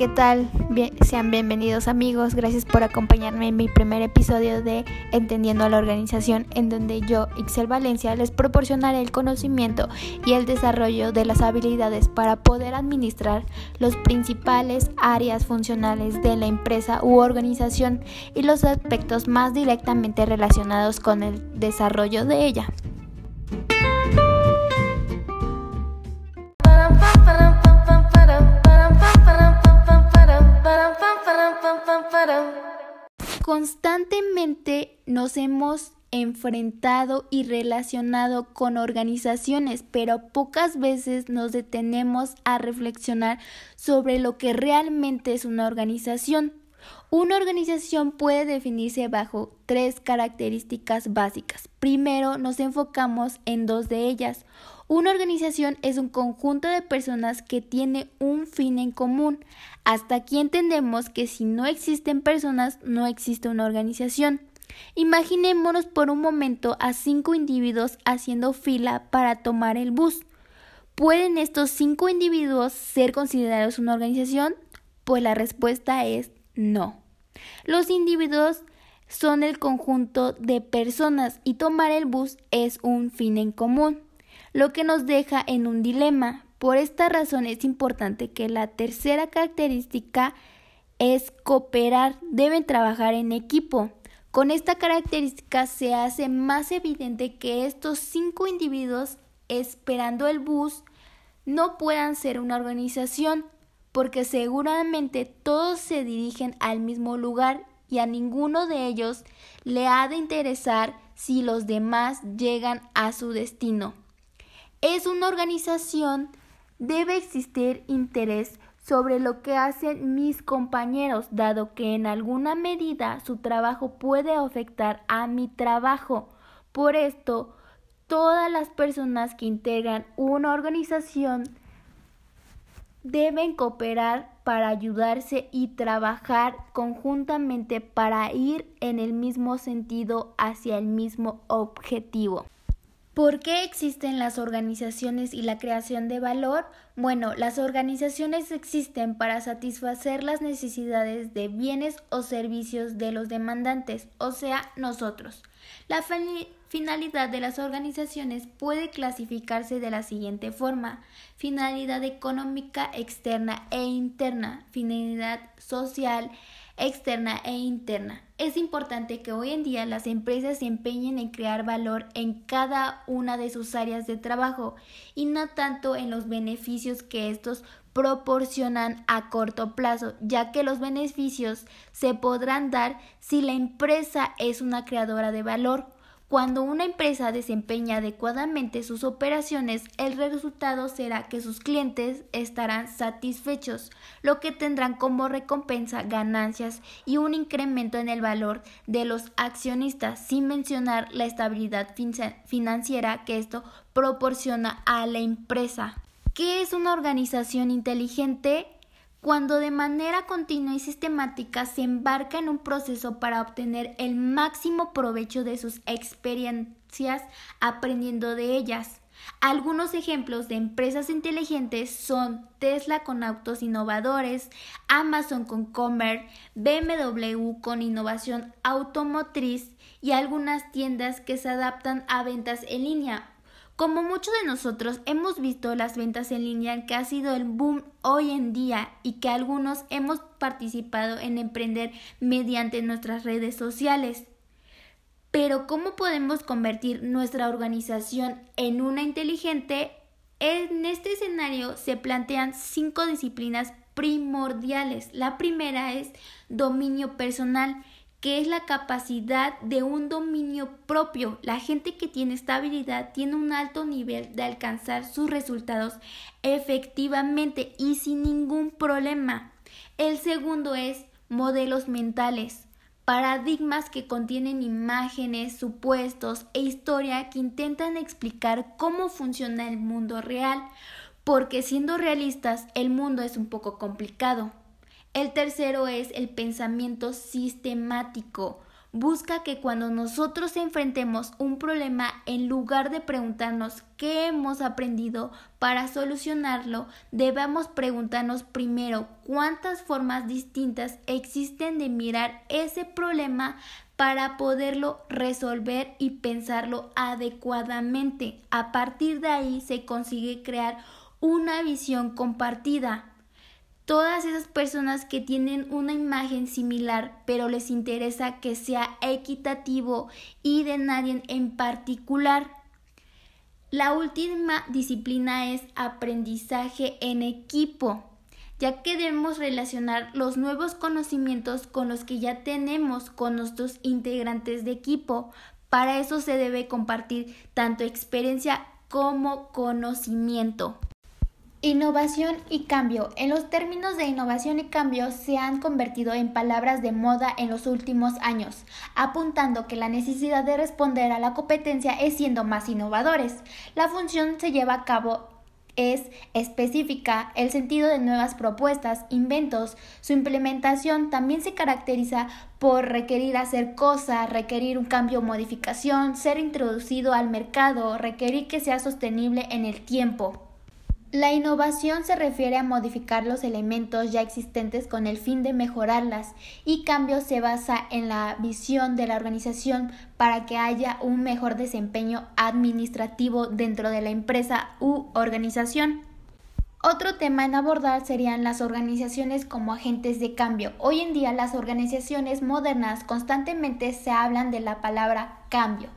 ¿qué tal? sean bienvenidos amigos, gracias por acompañarme en mi primer episodio de Entendiendo a la Organización, en donde yo, Ixel Valencia, les proporcionaré el conocimiento y el desarrollo de las habilidades para poder administrar los principales áreas funcionales de la empresa u organización y los aspectos más directamente relacionados con el desarrollo de ella. Constantemente nos hemos enfrentado y relacionado con organizaciones, pero pocas veces nos detenemos a reflexionar sobre lo que realmente es una organización. Una organización puede definirse bajo tres características básicas. Primero, nos enfocamos en dos de ellas. Una organización es un conjunto de personas que tiene un fin en común. Hasta aquí entendemos que si no existen personas, no existe una organización. Imaginémonos por un momento a cinco individuos haciendo fila para tomar el bus. ¿Pueden estos cinco individuos ser considerados una organización? Pues la respuesta es no. Los individuos son el conjunto de personas y tomar el bus es un fin en común lo que nos deja en un dilema. Por esta razón es importante que la tercera característica es cooperar, deben trabajar en equipo. Con esta característica se hace más evidente que estos cinco individuos esperando el bus no puedan ser una organización, porque seguramente todos se dirigen al mismo lugar y a ninguno de ellos le ha de interesar si los demás llegan a su destino es una organización, debe existir interés sobre lo que hacen mis compañeros, dado que en alguna medida su trabajo puede afectar a mi trabajo. Por esto, todas las personas que integran una organización deben cooperar para ayudarse y trabajar conjuntamente para ir en el mismo sentido hacia el mismo objetivo. ¿Por qué existen las organizaciones y la creación de valor? Bueno, las organizaciones existen para satisfacer las necesidades de bienes o servicios de los demandantes, o sea, nosotros. La finalidad de las organizaciones puede clasificarse de la siguiente forma. Finalidad económica externa e interna, finalidad social, externa e interna. Es importante que hoy en día las empresas se empeñen en crear valor en cada una de sus áreas de trabajo y no tanto en los beneficios que estos proporcionan a corto plazo, ya que los beneficios se podrán dar si la empresa es una creadora de valor cuando una empresa desempeña adecuadamente sus operaciones, el resultado será que sus clientes estarán satisfechos, lo que tendrán como recompensa ganancias y un incremento en el valor de los accionistas, sin mencionar la estabilidad financiera que esto proporciona a la empresa. ¿Qué es una organización inteligente? Cuando de manera continua y sistemática se embarca en un proceso para obtener el máximo provecho de sus experiencias aprendiendo de ellas. Algunos ejemplos de empresas inteligentes son Tesla con autos innovadores, Amazon con Comer, BMW con innovación automotriz y algunas tiendas que se adaptan a ventas en línea como muchos de nosotros hemos visto las ventas en línea que ha sido el boom hoy en día y que algunos hemos participado en emprender mediante nuestras redes sociales. Pero ¿cómo podemos convertir nuestra organización en una inteligente? En este escenario se plantean cinco disciplinas primordiales. La primera es dominio personal que es la capacidad de un dominio propio. La gente que tiene esta habilidad tiene un alto nivel de alcanzar sus resultados efectivamente y sin ningún problema. El segundo es modelos mentales, paradigmas que contienen imágenes, supuestos e historia que intentan explicar cómo funciona el mundo real, porque siendo realistas el mundo es un poco complicado. El tercero es el pensamiento sistemático. busca que cuando nosotros enfrentemos un problema, en lugar de preguntarnos qué hemos aprendido para solucionarlo, debamos preguntarnos primero cuántas formas distintas existen de mirar ese problema para poderlo resolver y pensarlo adecuadamente. A partir de ahí se consigue crear una visión compartida todas esas personas que tienen una imagen similar pero les interesa que sea equitativo y de nadie en particular. La última disciplina es aprendizaje en equipo, ya que debemos relacionar los nuevos conocimientos con los que ya tenemos con nuestros integrantes de equipo. Para eso se debe compartir tanto experiencia como conocimiento. Innovación y cambio. En los términos de innovación y cambio se han convertido en palabras de moda en los últimos años, apuntando que la necesidad de responder a la competencia es siendo más innovadores. La función se lleva a cabo es específica, el sentido de nuevas propuestas, inventos, su implementación también se caracteriza por requerir hacer cosas, requerir un cambio o modificación, ser introducido al mercado, requerir que sea sostenible en el tiempo. La innovación se refiere a modificar los elementos ya existentes con el fin de mejorarlas y cambio se basa en la visión de la organización para que haya un mejor desempeño administrativo dentro de la empresa u organización. Otro tema en abordar serían las organizaciones como agentes de cambio. Hoy en día las organizaciones modernas constantemente se hablan de la palabra cambio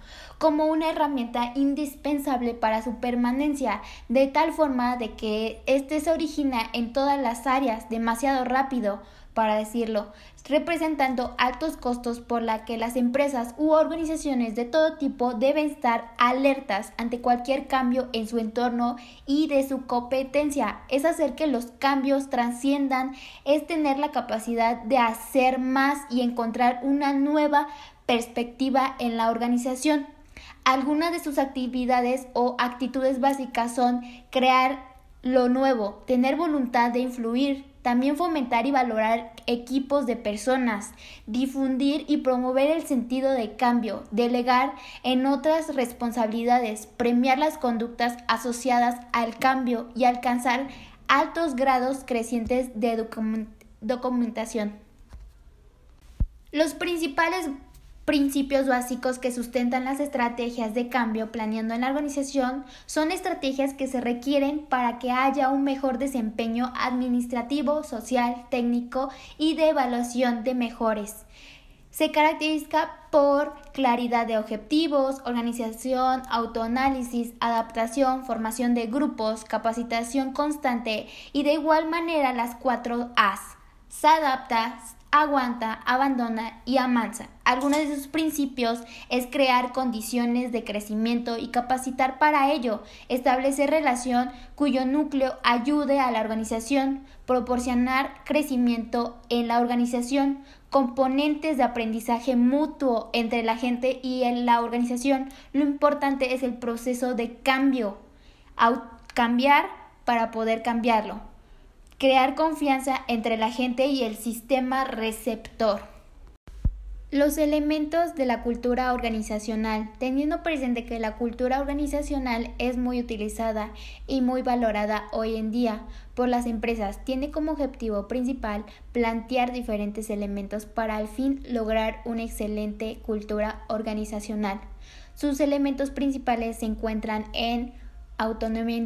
como una herramienta indispensable para su permanencia, de tal forma de que éste se origina en todas las áreas demasiado rápido, para decirlo, representando altos costos por la que las empresas u organizaciones de todo tipo deben estar alertas ante cualquier cambio en su entorno y de su competencia. Es hacer que los cambios trasciendan, es tener la capacidad de hacer más y encontrar una nueva perspectiva en la organización. Algunas de sus actividades o actitudes básicas son crear lo nuevo, tener voluntad de influir, también fomentar y valorar equipos de personas, difundir y promover el sentido de cambio, delegar en otras responsabilidades, premiar las conductas asociadas al cambio y alcanzar altos grados crecientes de documentación. Los principales principios básicos que sustentan las estrategias de cambio planeando en la organización son estrategias que se requieren para que haya un mejor desempeño administrativo, social, técnico y de evaluación de mejores. Se caracteriza por claridad de objetivos, organización, autoanálisis, adaptación, formación de grupos, capacitación constante y de igual manera las cuatro A's. Se adapta, aguanta, abandona y amansa. Algunos de sus principios es crear condiciones de crecimiento y capacitar para ello, establecer relación cuyo núcleo ayude a la organización, proporcionar crecimiento en la organización, componentes de aprendizaje mutuo entre la gente y la organización. Lo importante es el proceso de cambio, cambiar para poder cambiarlo crear confianza entre la gente y el sistema receptor. Los elementos de la cultura organizacional, teniendo presente que la cultura organizacional es muy utilizada y muy valorada hoy en día por las empresas, tiene como objetivo principal plantear diferentes elementos para al fin lograr una excelente cultura organizacional. Sus elementos principales se encuentran en autonomía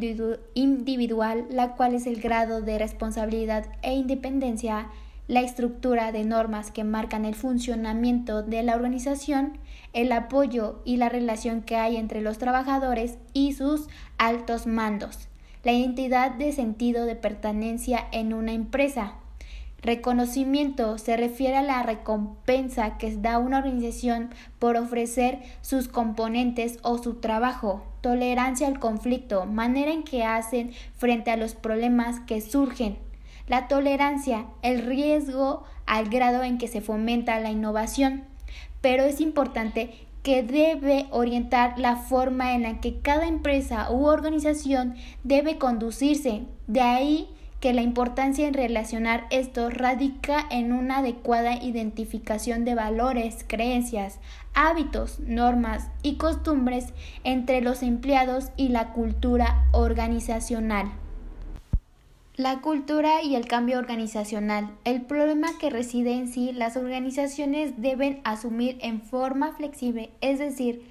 individual, la cual es el grado de responsabilidad e independencia, la estructura de normas que marcan el funcionamiento de la organización, el apoyo y la relación que hay entre los trabajadores y sus altos mandos, la identidad de sentido de pertenencia en una empresa, Reconocimiento se refiere a la recompensa que da una organización por ofrecer sus componentes o su trabajo. Tolerancia al conflicto, manera en que hacen frente a los problemas que surgen. La tolerancia, el riesgo al grado en que se fomenta la innovación. Pero es importante que debe orientar la forma en la que cada empresa u organización debe conducirse. De ahí que la importancia en relacionar esto radica en una adecuada identificación de valores, creencias, hábitos, normas y costumbres entre los empleados y la cultura organizacional. La cultura y el cambio organizacional. El problema que reside en sí, las organizaciones deben asumir en forma flexible, es decir,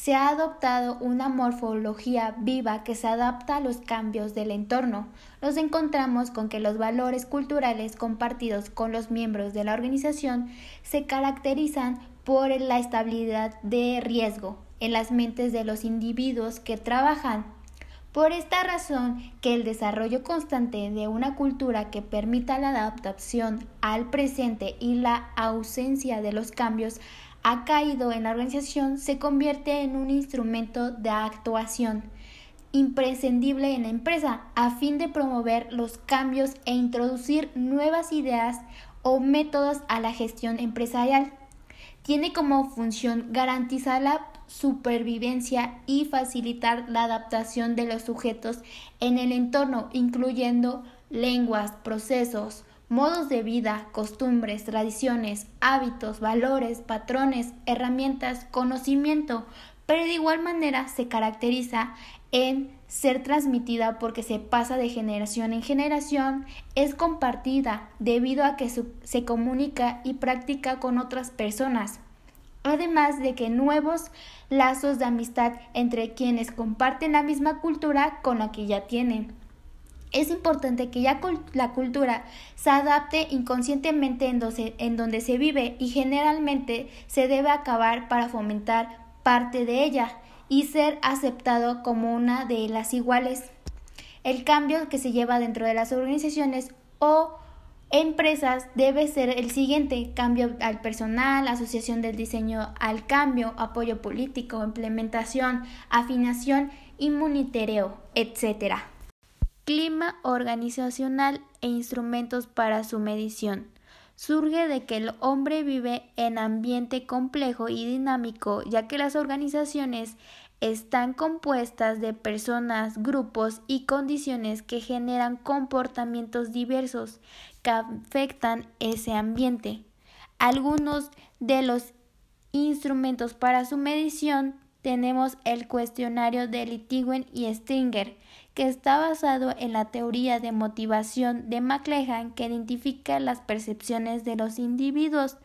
se ha adoptado una morfología viva que se adapta a los cambios del entorno. Nos encontramos con que los valores culturales compartidos con los miembros de la organización se caracterizan por la estabilidad de riesgo en las mentes de los individuos que trabajan. Por esta razón, que el desarrollo constante de una cultura que permita la adaptación al presente y la ausencia de los cambios ha caído en la organización se convierte en un instrumento de actuación imprescindible en la empresa a fin de promover los cambios e introducir nuevas ideas o métodos a la gestión empresarial. Tiene como función garantizar la supervivencia y facilitar la adaptación de los sujetos en el entorno, incluyendo lenguas, procesos, modos de vida, costumbres, tradiciones, hábitos, valores, patrones, herramientas, conocimiento, pero de igual manera se caracteriza en ser transmitida porque se pasa de generación en generación, es compartida debido a que se comunica y practica con otras personas, además de que nuevos lazos de amistad entre quienes comparten la misma cultura con la que ya tienen. Es importante que ya la cultura se adapte inconscientemente en, donde se vive y generalmente se debe acabar para fomentar parte de ella y ser aceptado como una de las iguales. El cambio que se lleva dentro de las organizaciones o empresas debe ser el siguiente, cambio al personal, asociación del diseño al cambio, apoyo político, implementación, afinación y monitoreo, etc clima organizacional e instrumentos para su medición. Surge de que el hombre vive en ambiente complejo y dinámico, ya que las organizaciones están compuestas de personas, grupos y condiciones que generan comportamientos diversos que afectan ese ambiente. Algunos de los instrumentos para su medición tenemos el cuestionario de Litigen y Stringer, que está basado en la teoría de motivación de McLehan que identifica las percepciones de los individuos.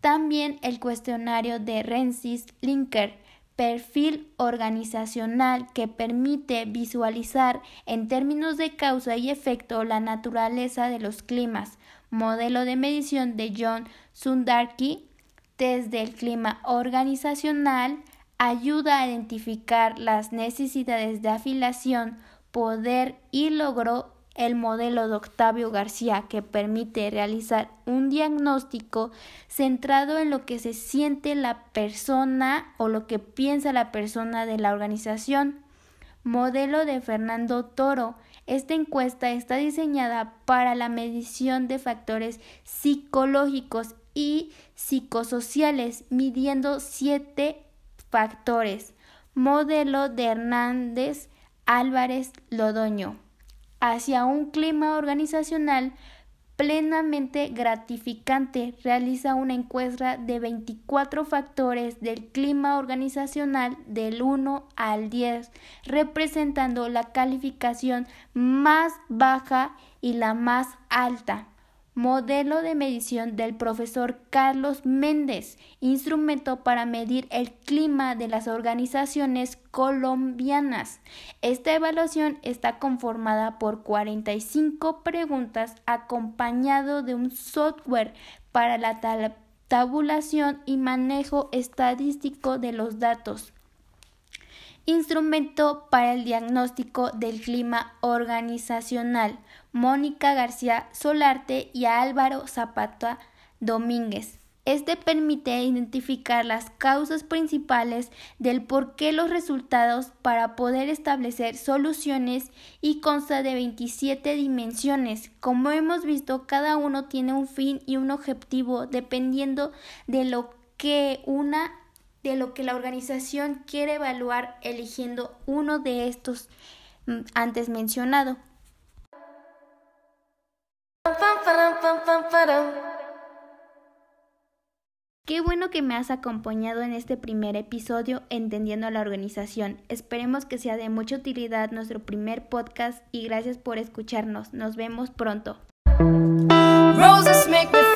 También el cuestionario de Rensis Linker, perfil organizacional que permite visualizar en términos de causa y efecto la naturaleza de los climas, modelo de medición de John Sundarky, desde el clima organizacional, ayuda a identificar las necesidades de afiliación poder y logró el modelo de Octavio García que permite realizar un diagnóstico centrado en lo que se siente la persona o lo que piensa la persona de la organización. Modelo de Fernando Toro. Esta encuesta está diseñada para la medición de factores psicológicos y psicosociales, midiendo siete factores. Modelo de Hernández Álvarez Lodoño hacia un clima organizacional plenamente gratificante. Realiza una encuesta de 24 factores del clima organizacional del 1 al 10, representando la calificación más baja y la más alta modelo de medición del profesor Carlos Méndez, instrumento para medir el clima de las organizaciones colombianas. Esta evaluación está conformada por 45 preguntas acompañado de un software para la tabulación y manejo estadístico de los datos instrumento para el diagnóstico del clima organizacional, Mónica García Solarte y Álvaro Zapata Domínguez. Este permite identificar las causas principales del por qué los resultados para poder establecer soluciones y consta de 27 dimensiones. Como hemos visto, cada uno tiene un fin y un objetivo dependiendo de lo que una de lo que la organización quiere evaluar eligiendo uno de estos mm, antes mencionado. Qué bueno que me has acompañado en este primer episodio Entendiendo la Organización. Esperemos que sea de mucha utilidad nuestro primer podcast y gracias por escucharnos. Nos vemos pronto. Roses make me